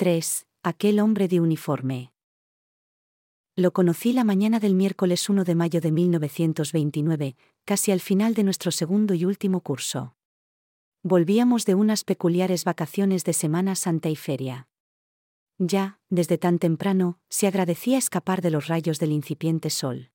3. Aquel hombre de uniforme. Lo conocí la mañana del miércoles 1 de mayo de 1929, casi al final de nuestro segundo y último curso. Volvíamos de unas peculiares vacaciones de Semana Santa y Feria. Ya, desde tan temprano, se agradecía escapar de los rayos del incipiente sol.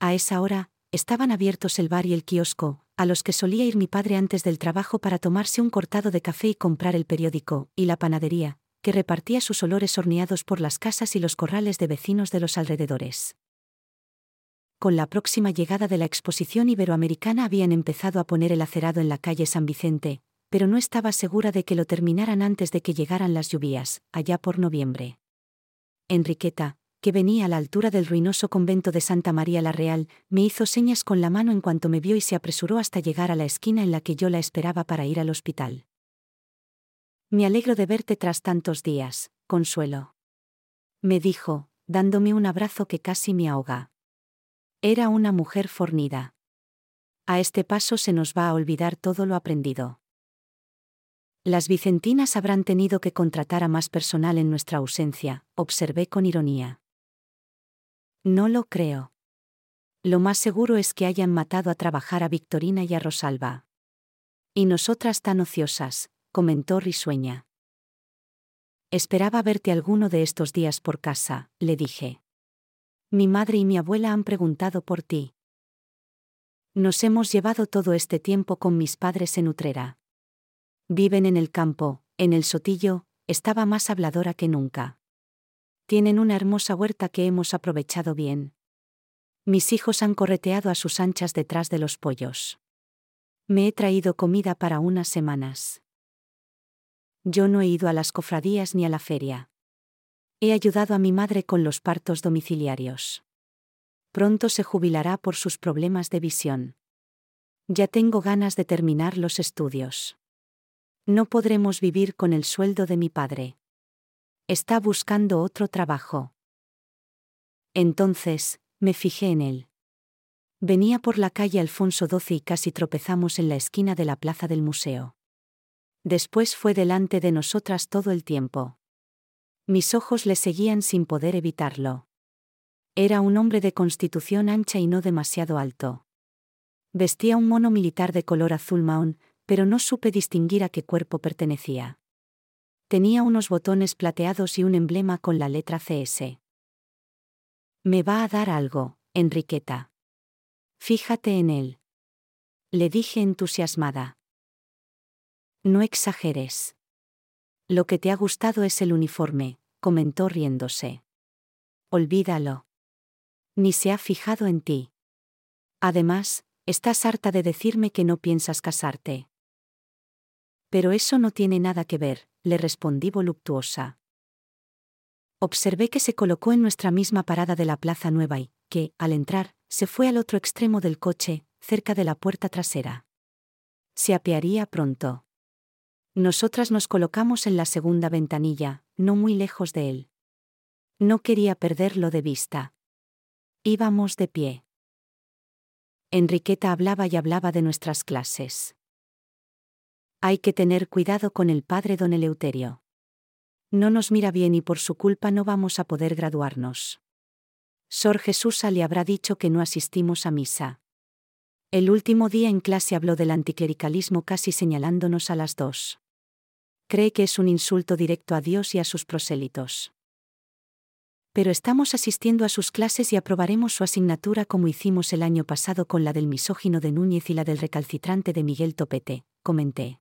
A esa hora, estaban abiertos el bar y el kiosco, a los que solía ir mi padre antes del trabajo para tomarse un cortado de café y comprar el periódico, y la panadería, que repartía sus olores horneados por las casas y los corrales de vecinos de los alrededores. Con la próxima llegada de la exposición iberoamericana habían empezado a poner el acerado en la calle San Vicente, pero no estaba segura de que lo terminaran antes de que llegaran las lluvias, allá por noviembre. Enriqueta, que venía a la altura del ruinoso convento de Santa María la Real, me hizo señas con la mano en cuanto me vio y se apresuró hasta llegar a la esquina en la que yo la esperaba para ir al hospital. Me alegro de verte tras tantos días, Consuelo. Me dijo, dándome un abrazo que casi me ahoga. Era una mujer fornida. A este paso se nos va a olvidar todo lo aprendido. Las vicentinas habrán tenido que contratar a más personal en nuestra ausencia, observé con ironía. No lo creo. Lo más seguro es que hayan matado a trabajar a Victorina y a Rosalba. Y nosotras tan ociosas, comentó risueña. Esperaba verte alguno de estos días por casa, le dije. Mi madre y mi abuela han preguntado por ti. Nos hemos llevado todo este tiempo con mis padres en Utrera. Viven en el campo, en el sotillo, estaba más habladora que nunca. Tienen una hermosa huerta que hemos aprovechado bien. Mis hijos han correteado a sus anchas detrás de los pollos. Me he traído comida para unas semanas. Yo no he ido a las cofradías ni a la feria. He ayudado a mi madre con los partos domiciliarios. Pronto se jubilará por sus problemas de visión. Ya tengo ganas de terminar los estudios. No podremos vivir con el sueldo de mi padre. Está buscando otro trabajo. Entonces, me fijé en él. Venía por la calle Alfonso XII y casi tropezamos en la esquina de la plaza del museo. Después fue delante de nosotras todo el tiempo. Mis ojos le seguían sin poder evitarlo. Era un hombre de constitución ancha y no demasiado alto. Vestía un mono militar de color azul maón, pero no supe distinguir a qué cuerpo pertenecía. Tenía unos botones plateados y un emblema con la letra CS. Me va a dar algo, Enriqueta. Fíjate en él. Le dije entusiasmada. No exageres. Lo que te ha gustado es el uniforme, comentó riéndose. Olvídalo. Ni se ha fijado en ti. Además, estás harta de decirme que no piensas casarte. Pero eso no tiene nada que ver, le respondí voluptuosa. Observé que se colocó en nuestra misma parada de la Plaza Nueva y, que, al entrar, se fue al otro extremo del coche, cerca de la puerta trasera. Se apearía pronto. Nosotras nos colocamos en la segunda ventanilla, no muy lejos de él. No quería perderlo de vista. Íbamos de pie. Enriqueta hablaba y hablaba de nuestras clases. Hay que tener cuidado con el padre don Eleuterio. No nos mira bien y por su culpa no vamos a poder graduarnos. Sor Jesús le habrá dicho que no asistimos a misa. El último día en clase habló del anticlericalismo casi señalándonos a las dos cree que es un insulto directo a Dios y a sus prosélitos. Pero estamos asistiendo a sus clases y aprobaremos su asignatura como hicimos el año pasado con la del misógino de Núñez y la del recalcitrante de Miguel Topete, comenté.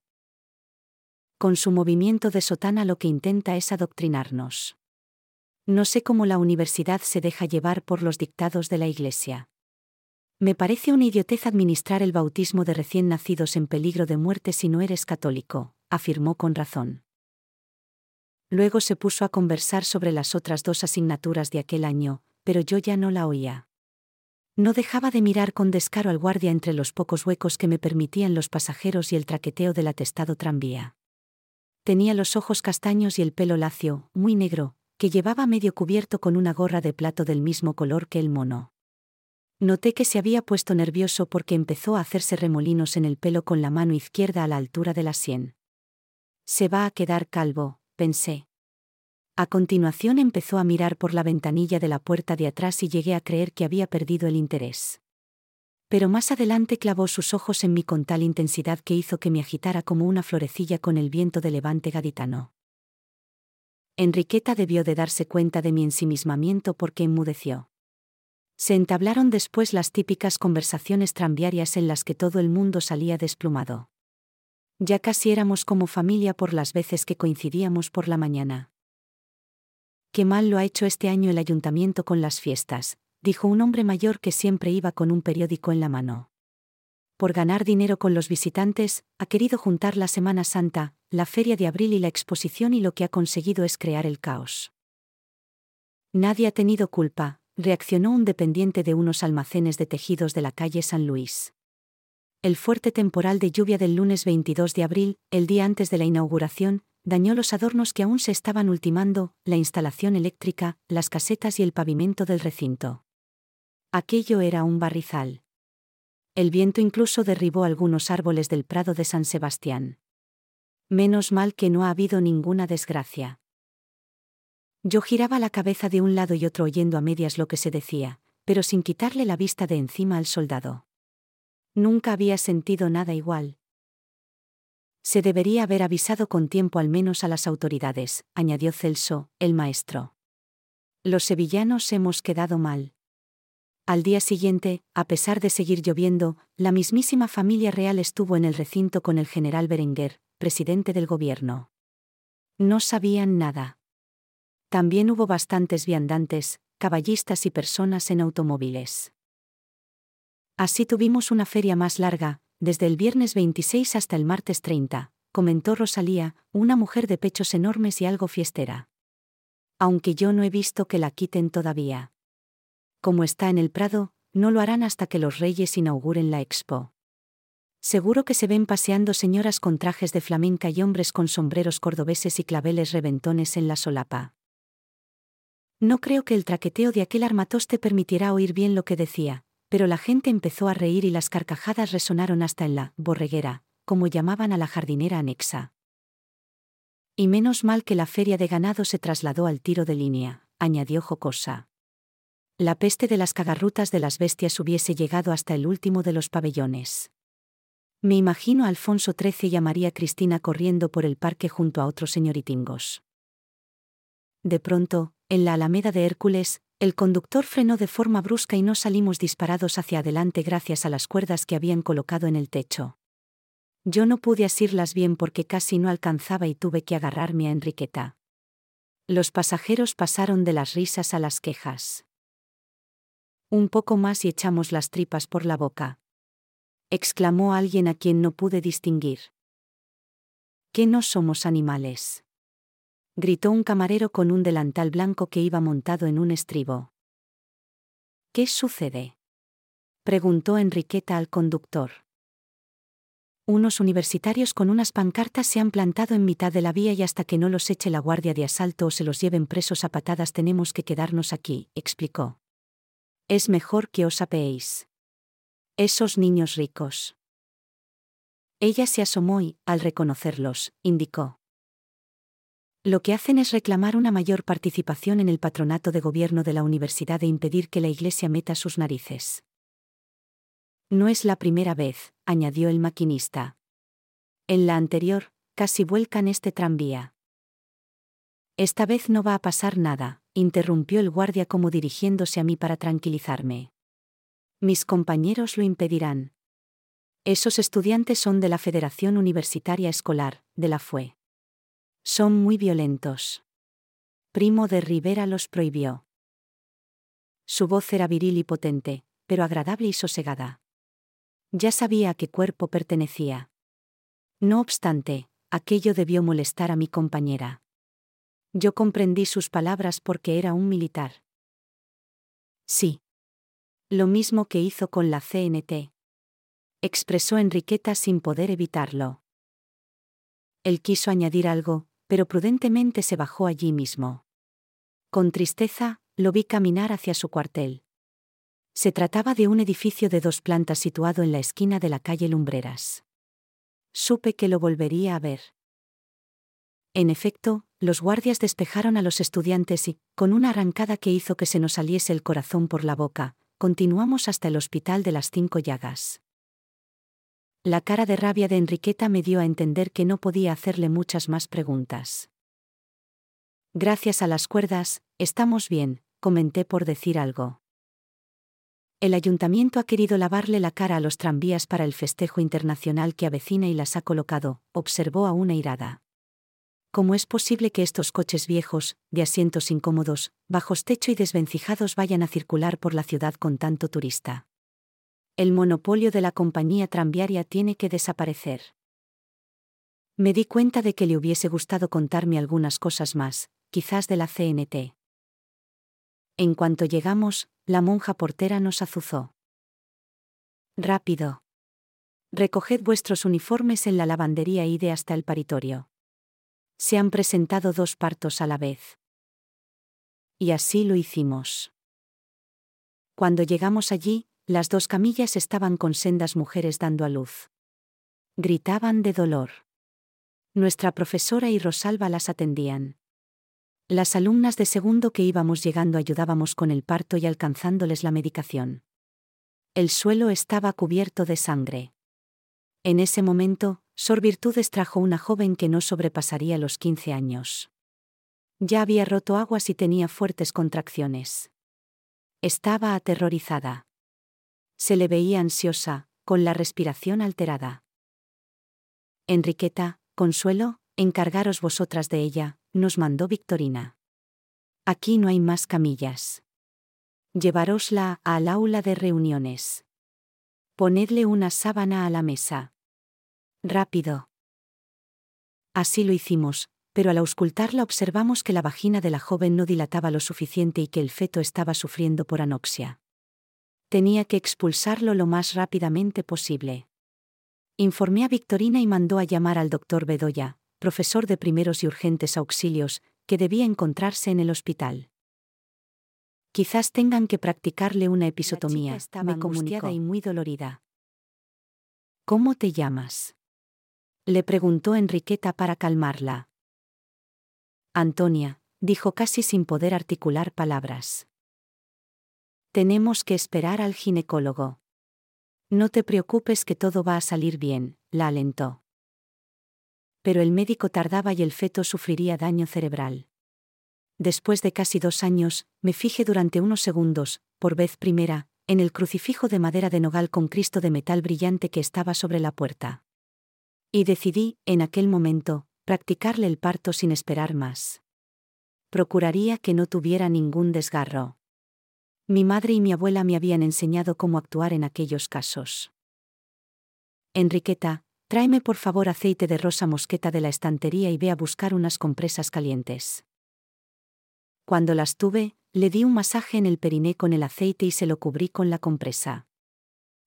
Con su movimiento de sotana lo que intenta es adoctrinarnos. No sé cómo la universidad se deja llevar por los dictados de la Iglesia. Me parece una idiotez administrar el bautismo de recién nacidos en peligro de muerte si no eres católico, afirmó con razón. Luego se puso a conversar sobre las otras dos asignaturas de aquel año, pero yo ya no la oía. No dejaba de mirar con descaro al guardia entre los pocos huecos que me permitían los pasajeros y el traqueteo del atestado tranvía. Tenía los ojos castaños y el pelo lacio, muy negro, que llevaba medio cubierto con una gorra de plato del mismo color que el mono. Noté que se había puesto nervioso porque empezó a hacerse remolinos en el pelo con la mano izquierda a la altura de la sien. Se va a quedar calvo, pensé. A continuación empezó a mirar por la ventanilla de la puerta de atrás y llegué a creer que había perdido el interés. Pero más adelante clavó sus ojos en mí con tal intensidad que hizo que me agitara como una florecilla con el viento de levante gaditano. Enriqueta debió de darse cuenta de mi ensimismamiento porque enmudeció. Se entablaron después las típicas conversaciones tranviarias en las que todo el mundo salía desplumado. Ya casi éramos como familia por las veces que coincidíamos por la mañana. Qué mal lo ha hecho este año el ayuntamiento con las fiestas, dijo un hombre mayor que siempre iba con un periódico en la mano. Por ganar dinero con los visitantes, ha querido juntar la Semana Santa, la Feria de Abril y la exposición y lo que ha conseguido es crear el caos. Nadie ha tenido culpa, reaccionó un dependiente de unos almacenes de tejidos de la calle San Luis. El fuerte temporal de lluvia del lunes 22 de abril, el día antes de la inauguración, dañó los adornos que aún se estaban ultimando, la instalación eléctrica, las casetas y el pavimento del recinto. Aquello era un barrizal. El viento incluso derribó algunos árboles del Prado de San Sebastián. Menos mal que no ha habido ninguna desgracia. Yo giraba la cabeza de un lado y otro oyendo a medias lo que se decía, pero sin quitarle la vista de encima al soldado. Nunca había sentido nada igual. Se debería haber avisado con tiempo al menos a las autoridades, añadió Celso, el maestro. Los sevillanos hemos quedado mal. Al día siguiente, a pesar de seguir lloviendo, la mismísima familia real estuvo en el recinto con el general Berenguer, presidente del gobierno. No sabían nada. También hubo bastantes viandantes, caballistas y personas en automóviles. Así tuvimos una feria más larga, desde el viernes 26 hasta el martes 30, comentó Rosalía, una mujer de pechos enormes y algo fiestera. Aunque yo no he visto que la quiten todavía. Como está en el Prado, no lo harán hasta que los reyes inauguren la expo. Seguro que se ven paseando señoras con trajes de flamenca y hombres con sombreros cordobeses y claveles reventones en la solapa. No creo que el traqueteo de aquel armatoste permitirá oír bien lo que decía, pero la gente empezó a reír y las carcajadas resonaron hasta en la borreguera, como llamaban a la jardinera anexa. Y menos mal que la feria de ganado se trasladó al tiro de línea, añadió jocosa. La peste de las cagarrutas de las bestias hubiese llegado hasta el último de los pabellones. Me imagino a Alfonso XIII y a María Cristina corriendo por el parque junto a otros señoritingos. De pronto, en la Alameda de Hércules, el conductor frenó de forma brusca y no salimos disparados hacia adelante gracias a las cuerdas que habían colocado en el techo. Yo no pude asirlas bien porque casi no alcanzaba y tuve que agarrarme a Enriqueta. Los pasajeros pasaron de las risas a las quejas. Un poco más y echamos las tripas por la boca. exclamó alguien a quien no pude distinguir. ¿Qué no somos animales? Gritó un camarero con un delantal blanco que iba montado en un estribo. ¿Qué sucede? preguntó Enriqueta al conductor. Unos universitarios con unas pancartas se han plantado en mitad de la vía y hasta que no los eche la guardia de asalto o se los lleven presos a patadas tenemos que quedarnos aquí, explicó. Es mejor que os apeéis. Esos niños ricos. Ella se asomó y, al reconocerlos, indicó. Lo que hacen es reclamar una mayor participación en el patronato de gobierno de la universidad e impedir que la Iglesia meta sus narices. No es la primera vez, añadió el maquinista. En la anterior, casi vuelcan este tranvía. Esta vez no va a pasar nada, interrumpió el guardia como dirigiéndose a mí para tranquilizarme. Mis compañeros lo impedirán. Esos estudiantes son de la Federación Universitaria Escolar, de la FUE. Son muy violentos. Primo de Rivera los prohibió. Su voz era viril y potente, pero agradable y sosegada. Ya sabía a qué cuerpo pertenecía. No obstante, aquello debió molestar a mi compañera. Yo comprendí sus palabras porque era un militar. Sí. Lo mismo que hizo con la CNT. Expresó Enriqueta sin poder evitarlo. Él quiso añadir algo, pero prudentemente se bajó allí mismo. Con tristeza, lo vi caminar hacia su cuartel. Se trataba de un edificio de dos plantas situado en la esquina de la calle Lumbreras. Supe que lo volvería a ver. En efecto, los guardias despejaron a los estudiantes y, con una arrancada que hizo que se nos saliese el corazón por la boca, continuamos hasta el hospital de las cinco llagas. La cara de rabia de Enriqueta me dio a entender que no podía hacerle muchas más preguntas. Gracias a las cuerdas, estamos bien, comenté por decir algo. El ayuntamiento ha querido lavarle la cara a los tranvías para el festejo internacional que avecina y las ha colocado, observó a una irada. ¿Cómo es posible que estos coches viejos, de asientos incómodos, bajos techo y desvencijados vayan a circular por la ciudad con tanto turista? El monopolio de la compañía tranviaria tiene que desaparecer. Me di cuenta de que le hubiese gustado contarme algunas cosas más, quizás de la CNT. En cuanto llegamos, la monja portera nos azuzó. Rápido. Recoged vuestros uniformes en la lavandería y de hasta el paritorio se han presentado dos partos a la vez. Y así lo hicimos. Cuando llegamos allí, las dos camillas estaban con sendas mujeres dando a luz. Gritaban de dolor. Nuestra profesora y Rosalba las atendían. Las alumnas de segundo que íbamos llegando ayudábamos con el parto y alcanzándoles la medicación. El suelo estaba cubierto de sangre. En ese momento, Sor Virtudes trajo una joven que no sobrepasaría los 15 años. Ya había roto aguas y tenía fuertes contracciones. Estaba aterrorizada. Se le veía ansiosa, con la respiración alterada. Enriqueta, Consuelo, encargaros vosotras de ella, nos mandó Victorina. Aquí no hay más camillas. Llevarosla al aula de reuniones. Ponedle una sábana a la mesa. Rápido. Así lo hicimos, pero al auscultarla observamos que la vagina de la joven no dilataba lo suficiente y que el feto estaba sufriendo por anoxia. Tenía que expulsarlo lo más rápidamente posible. Informé a Victorina y mandó a llamar al doctor Bedoya, profesor de primeros y urgentes auxilios, que debía encontrarse en el hospital. Quizás tengan que practicarle una episotomía, me comunicó y muy dolorida. ¿Cómo te llamas? le preguntó Enriqueta para calmarla. Antonia, dijo casi sin poder articular palabras. Tenemos que esperar al ginecólogo. No te preocupes que todo va a salir bien, la alentó. Pero el médico tardaba y el feto sufriría daño cerebral. Después de casi dos años, me fijé durante unos segundos, por vez primera, en el crucifijo de madera de nogal con Cristo de metal brillante que estaba sobre la puerta. Y decidí, en aquel momento, practicarle el parto sin esperar más. Procuraría que no tuviera ningún desgarro. Mi madre y mi abuela me habían enseñado cómo actuar en aquellos casos. Enriqueta, tráeme por favor aceite de rosa mosqueta de la estantería y ve a buscar unas compresas calientes. Cuando las tuve, le di un masaje en el periné con el aceite y se lo cubrí con la compresa.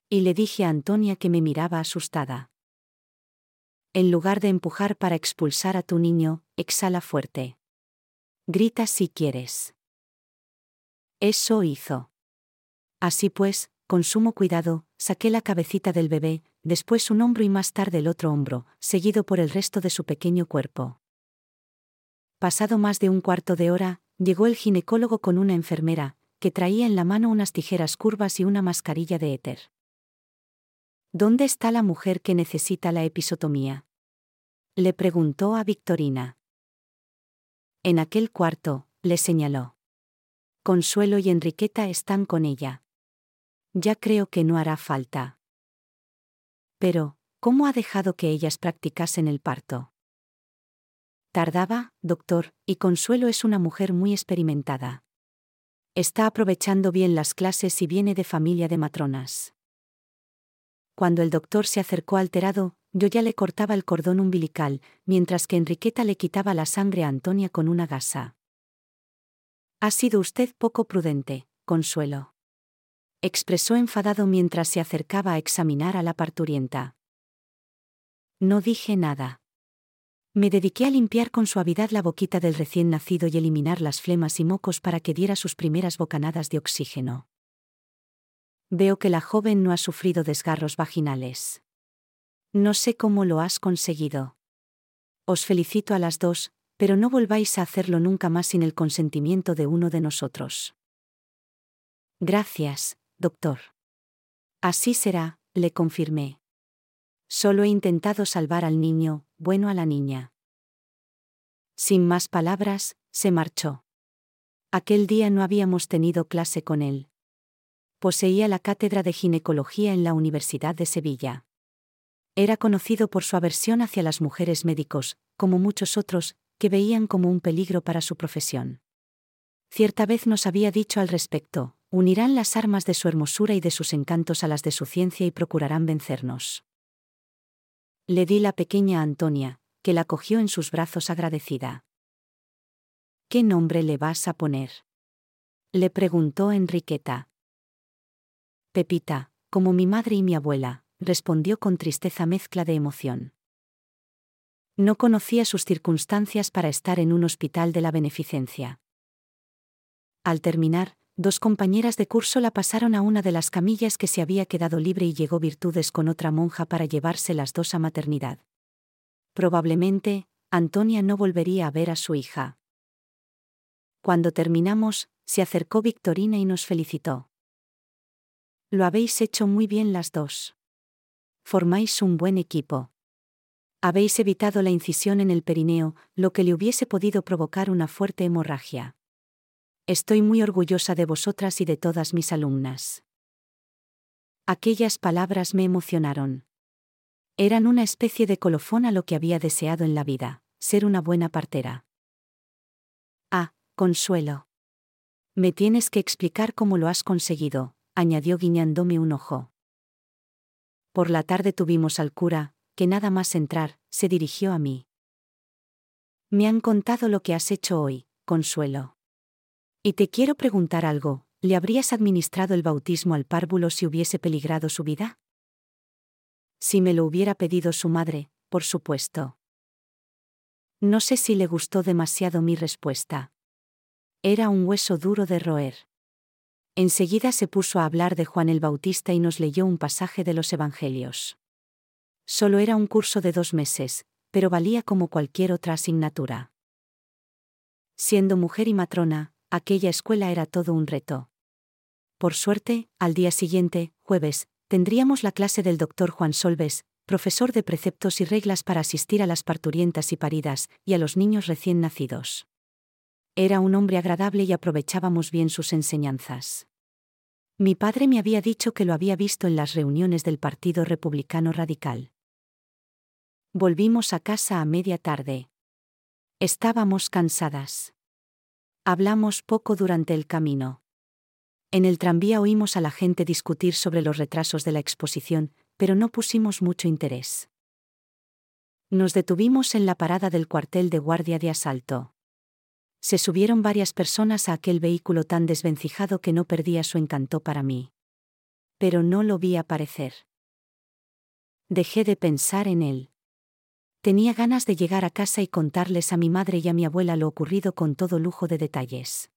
Y le dije a Antonia que me miraba asustada. En lugar de empujar para expulsar a tu niño, exhala fuerte. Grita si quieres. Eso hizo. Así pues, con sumo cuidado, saqué la cabecita del bebé, después un hombro y más tarde el otro hombro, seguido por el resto de su pequeño cuerpo. Pasado más de un cuarto de hora, llegó el ginecólogo con una enfermera, que traía en la mano unas tijeras curvas y una mascarilla de éter. ¿Dónde está la mujer que necesita la episotomía? Le preguntó a Victorina. En aquel cuarto, le señaló. Consuelo y Enriqueta están con ella. Ya creo que no hará falta. Pero, ¿cómo ha dejado que ellas practicasen el parto? Tardaba, doctor, y Consuelo es una mujer muy experimentada. Está aprovechando bien las clases y viene de familia de matronas. Cuando el doctor se acercó alterado, yo ya le cortaba el cordón umbilical, mientras que Enriqueta le quitaba la sangre a Antonia con una gasa. Ha sido usted poco prudente, Consuelo. Expresó enfadado mientras se acercaba a examinar a la parturienta. No dije nada. Me dediqué a limpiar con suavidad la boquita del recién nacido y eliminar las flemas y mocos para que diera sus primeras bocanadas de oxígeno. Veo que la joven no ha sufrido desgarros vaginales. No sé cómo lo has conseguido. Os felicito a las dos, pero no volváis a hacerlo nunca más sin el consentimiento de uno de nosotros. Gracias, doctor. Así será, le confirmé. Solo he intentado salvar al niño, bueno a la niña. Sin más palabras, se marchó. Aquel día no habíamos tenido clase con él. Poseía la cátedra de ginecología en la Universidad de Sevilla. Era conocido por su aversión hacia las mujeres médicos, como muchos otros, que veían como un peligro para su profesión. Cierta vez nos había dicho al respecto, unirán las armas de su hermosura y de sus encantos a las de su ciencia y procurarán vencernos. Le di la pequeña Antonia, que la cogió en sus brazos agradecida. ¿Qué nombre le vas a poner? Le preguntó Enriqueta. Pepita, como mi madre y mi abuela, respondió con tristeza mezcla de emoción. No conocía sus circunstancias para estar en un hospital de la beneficencia. Al terminar, dos compañeras de curso la pasaron a una de las camillas que se había quedado libre y llegó Virtudes con otra monja para llevarse las dos a maternidad. Probablemente, Antonia no volvería a ver a su hija. Cuando terminamos, se acercó Victorina y nos felicitó. Lo habéis hecho muy bien las dos. Formáis un buen equipo. Habéis evitado la incisión en el perineo, lo que le hubiese podido provocar una fuerte hemorragia. Estoy muy orgullosa de vosotras y de todas mis alumnas. Aquellas palabras me emocionaron. Eran una especie de colofón a lo que había deseado en la vida, ser una buena partera. Ah, Consuelo. Me tienes que explicar cómo lo has conseguido, añadió guiñándome un ojo. Por la tarde tuvimos al cura, que nada más entrar, se dirigió a mí. Me han contado lo que has hecho hoy, Consuelo. Y te quiero preguntar algo, ¿le habrías administrado el bautismo al párvulo si hubiese peligrado su vida? Si me lo hubiera pedido su madre, por supuesto. No sé si le gustó demasiado mi respuesta. Era un hueso duro de roer. Enseguida se puso a hablar de Juan el Bautista y nos leyó un pasaje de los Evangelios. Solo era un curso de dos meses, pero valía como cualquier otra asignatura. Siendo mujer y matrona, aquella escuela era todo un reto. Por suerte, al día siguiente, jueves, tendríamos la clase del doctor Juan Solves, profesor de preceptos y reglas para asistir a las parturientas y paridas, y a los niños recién nacidos. Era un hombre agradable y aprovechábamos bien sus enseñanzas. Mi padre me había dicho que lo había visto en las reuniones del Partido Republicano Radical. Volvimos a casa a media tarde. Estábamos cansadas. Hablamos poco durante el camino. En el tranvía oímos a la gente discutir sobre los retrasos de la exposición, pero no pusimos mucho interés. Nos detuvimos en la parada del cuartel de guardia de asalto. Se subieron varias personas a aquel vehículo tan desvencijado que no perdía su encanto para mí. Pero no lo vi aparecer. Dejé de pensar en él. Tenía ganas de llegar a casa y contarles a mi madre y a mi abuela lo ocurrido con todo lujo de detalles.